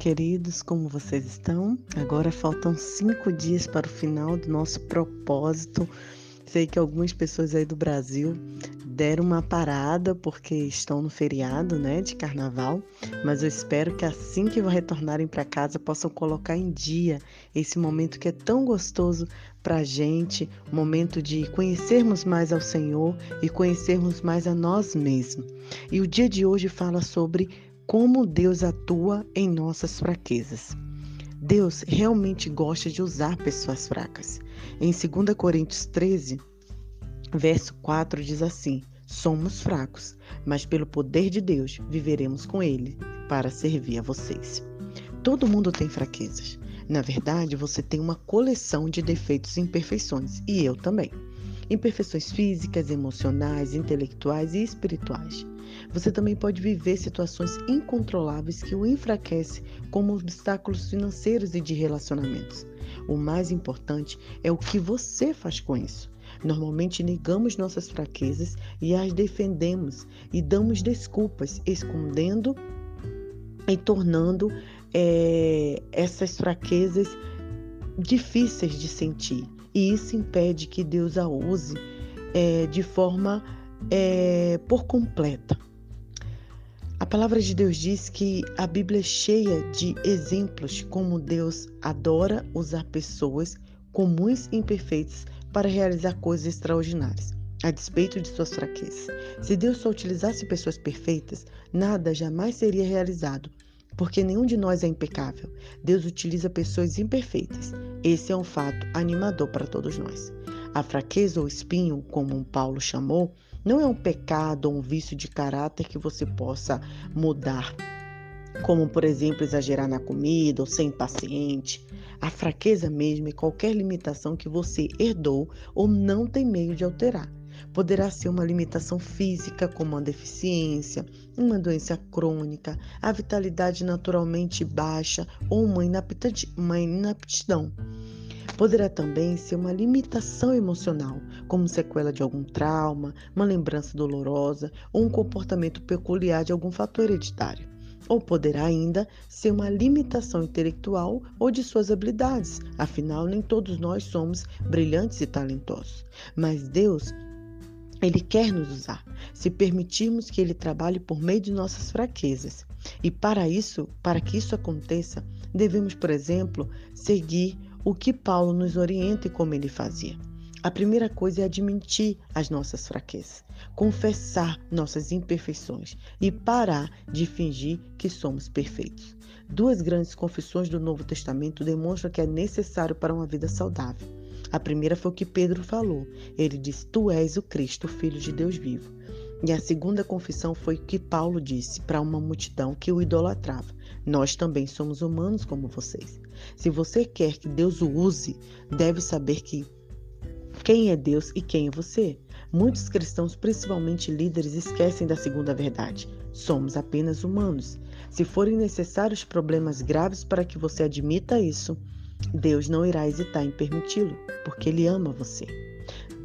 queridos, como vocês estão? Agora faltam cinco dias para o final do nosso propósito. Sei que algumas pessoas aí do Brasil deram uma parada porque estão no feriado, né, de carnaval, mas eu espero que assim que retornarem para casa possam colocar em dia esse momento que é tão gostoso para a gente, momento de conhecermos mais ao Senhor e conhecermos mais a nós mesmos. E o dia de hoje fala sobre como Deus atua em nossas fraquezas. Deus realmente gosta de usar pessoas fracas. Em 2 Coríntios 13, verso 4 diz assim: Somos fracos, mas pelo poder de Deus viveremos com Ele para servir a vocês. Todo mundo tem fraquezas. Na verdade, você tem uma coleção de defeitos e imperfeições, e eu também. Imperfeições físicas, emocionais, intelectuais e espirituais. Você também pode viver situações incontroláveis que o enfraquecem, como obstáculos financeiros e de relacionamentos. O mais importante é o que você faz com isso. Normalmente negamos nossas fraquezas e as defendemos e damos desculpas, escondendo e tornando é, essas fraquezas difíceis de sentir. E isso impede que Deus a use é, de forma é, por completa. A palavra de Deus diz que a Bíblia é cheia de exemplos como Deus adora usar pessoas comuns e imperfeitas para realizar coisas extraordinárias, a despeito de suas fraquezas. Se Deus só utilizasse pessoas perfeitas, nada jamais seria realizado, porque nenhum de nós é impecável. Deus utiliza pessoas imperfeitas. Esse é um fato animador para todos nós. A fraqueza ou espinho, como Paulo chamou, não é um pecado ou um vício de caráter que você possa mudar, como, por exemplo, exagerar na comida ou ser impaciente. A fraqueza mesmo é qualquer limitação que você herdou ou não tem meio de alterar. Poderá ser uma limitação física, como uma deficiência, uma doença crônica, a vitalidade naturalmente baixa ou uma inaptidão. Poderá também ser uma limitação emocional, como sequela de algum trauma, uma lembrança dolorosa ou um comportamento peculiar de algum fator hereditário. Ou poderá ainda ser uma limitação intelectual ou de suas habilidades, afinal, nem todos nós somos brilhantes e talentosos. Mas Deus ele quer nos usar, se permitirmos que Ele trabalhe por meio de nossas fraquezas. E para isso, para que isso aconteça, devemos, por exemplo, seguir o que Paulo nos orienta e como ele fazia. A primeira coisa é admitir as nossas fraquezas, confessar nossas imperfeições e parar de fingir que somos perfeitos. Duas grandes confissões do Novo Testamento demonstram que é necessário para uma vida saudável. A primeira foi o que Pedro falou. Ele diz: Tu és o Cristo, filho de Deus vivo. E a segunda confissão foi o que Paulo disse para uma multidão que o idolatrava: Nós também somos humanos como vocês. Se você quer que Deus o use, deve saber que quem é Deus e quem é você. Muitos cristãos, principalmente líderes, esquecem da segunda verdade. Somos apenas humanos. Se forem necessários problemas graves para que você admita isso, Deus não irá hesitar em permiti-lo, porque Ele ama você.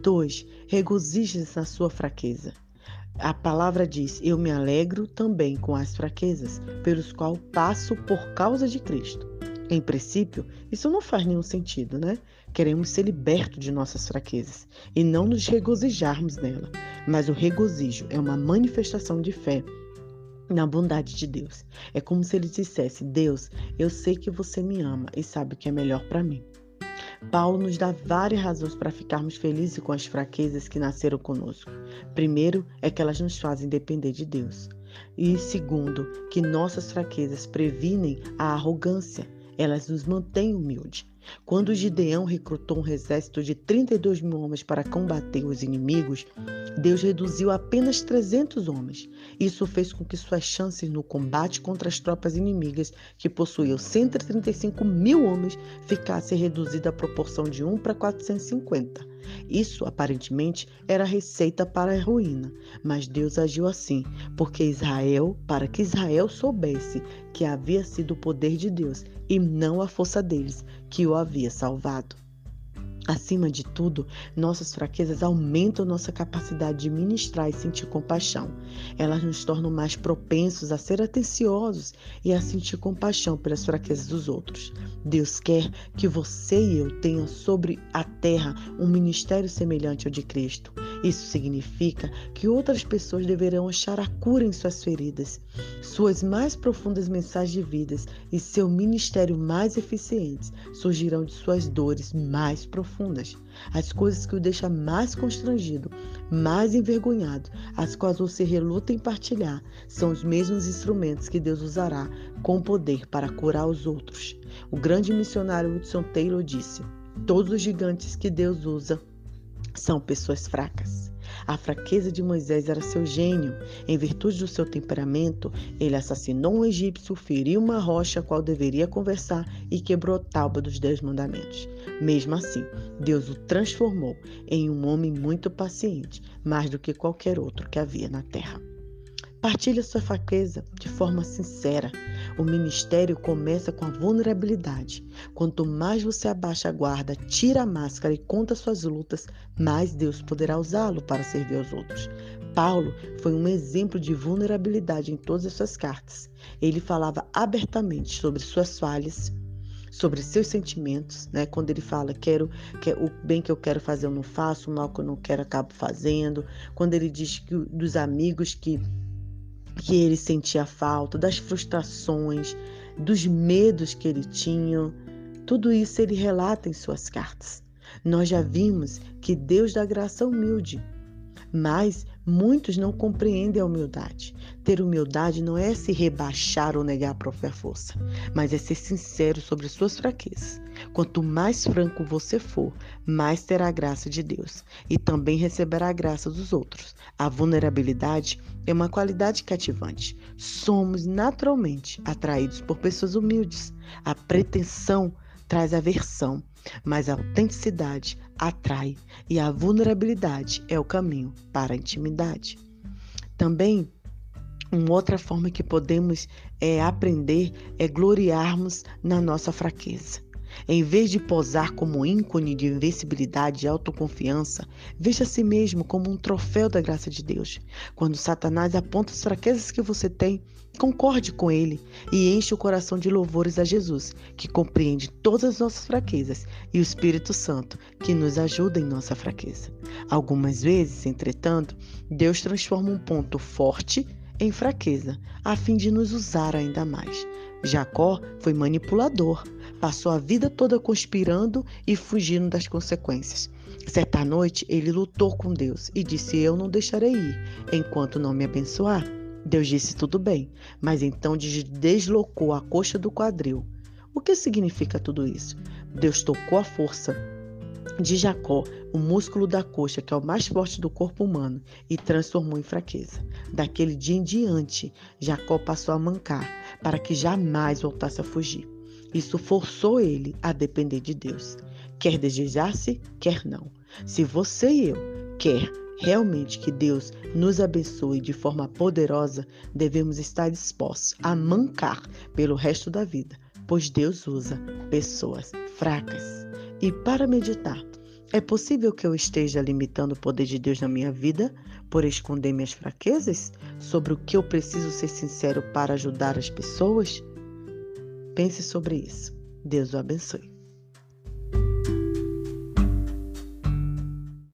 2. Regozije-se na sua fraqueza. A palavra diz: Eu me alegro também com as fraquezas, pelos quais passo por causa de Cristo. Em princípio, isso não faz nenhum sentido, né? Queremos ser libertos de nossas fraquezas e não nos regozijarmos nela. Mas o regozijo é uma manifestação de fé na bondade de Deus. É como se ele dissesse: Deus, eu sei que você me ama e sabe o que é melhor para mim. Paulo nos dá várias razões para ficarmos felizes com as fraquezas que nasceram conosco. Primeiro, é que elas nos fazem depender de Deus. E segundo, que nossas fraquezas previnem a arrogância, elas nos mantêm humildes. Quando Gideão recrutou um exército de 32 mil homens para combater os inimigos, Deus reduziu apenas 300 homens. Isso fez com que suas chances no combate contra as tropas inimigas, que possuíam 135 mil homens, ficassem reduzidas à proporção de 1 para 450. Isso, aparentemente, era receita para a ruína, mas Deus agiu assim, porque Israel, para que Israel soubesse que havia sido o poder de Deus e não a força deles que o havia salvado. Acima de tudo, nossas fraquezas aumentam nossa capacidade de ministrar e sentir compaixão. Elas nos tornam mais propensos a ser atenciosos e a sentir compaixão pelas fraquezas dos outros. Deus quer que você e eu tenham sobre a terra um ministério semelhante ao de Cristo. Isso significa que outras pessoas deverão achar a cura em suas feridas, suas mais profundas mensagens de vidas e seu ministério mais eficiente surgirão de suas dores mais profundas. As coisas que o deixam mais constrangido, mais envergonhado, as quais você reluta em partilhar, são os mesmos instrumentos que Deus usará com poder para curar os outros. O grande missionário Hudson Taylor disse: Todos os gigantes que Deus usa são pessoas fracas. A fraqueza de Moisés era seu gênio. Em virtude do seu temperamento, ele assassinou um egípcio, feriu uma rocha a qual deveria conversar e quebrou a tábua dos Dez Mandamentos. Mesmo assim, Deus o transformou em um homem muito paciente, mais do que qualquer outro que havia na terra. Partilhe sua fraqueza de forma sincera. O ministério começa com a vulnerabilidade. Quanto mais você abaixa a guarda, tira a máscara e conta suas lutas, mais Deus poderá usá-lo para servir aos outros. Paulo foi um exemplo de vulnerabilidade em todas as suas cartas. Ele falava abertamente sobre suas falhas, sobre seus sentimentos, né? Quando ele fala, quero, que o bem que eu quero fazer eu não faço, o mal que eu não quero acabo fazendo. Quando ele diz que dos amigos que que ele sentia falta, das frustrações, dos medos que ele tinha. Tudo isso ele relata em suas cartas. Nós já vimos que Deus dá graça humilde, mas muitos não compreendem a humildade. Ter humildade não é se rebaixar ou negar a própria força, mas é ser sincero sobre suas fraquezas. Quanto mais franco você for, mais terá a graça de Deus e também receberá a graça dos outros. A vulnerabilidade é uma qualidade cativante. Somos naturalmente atraídos por pessoas humildes. A pretensão traz aversão, mas a autenticidade atrai e a vulnerabilidade é o caminho para a intimidade. Também uma outra forma que podemos é, aprender é gloriarmos na nossa fraqueza. Em vez de posar como ícone de invencibilidade e autoconfiança, veja a si mesmo como um troféu da graça de Deus. Quando Satanás aponta as fraquezas que você tem, concorde com ele e enche o coração de louvores a Jesus, que compreende todas as nossas fraquezas, e o Espírito Santo, que nos ajuda em nossa fraqueza. Algumas vezes, entretanto, Deus transforma um ponto forte em fraqueza, a fim de nos usar ainda mais. Jacó foi manipulador, passou a vida toda conspirando e fugindo das consequências. Certa noite, ele lutou com Deus e disse: Eu não deixarei ir enquanto não me abençoar. Deus disse: Tudo bem, mas então deslocou a coxa do quadril. O que significa tudo isso? Deus tocou a força de Jacó, o músculo da coxa, que é o mais forte do corpo humano, e transformou em fraqueza. Daquele dia em diante, Jacó passou a mancar, para que jamais voltasse a fugir. Isso forçou ele a depender de Deus. Quer desejasse, quer não. Se você e eu quer realmente que Deus nos abençoe de forma poderosa, devemos estar dispostos a mancar pelo resto da vida, pois Deus usa pessoas fracas. E para meditar, é possível que eu esteja limitando o poder de Deus na minha vida por esconder minhas fraquezas? Sobre o que eu preciso ser sincero para ajudar as pessoas? Pense sobre isso. Deus o abençoe.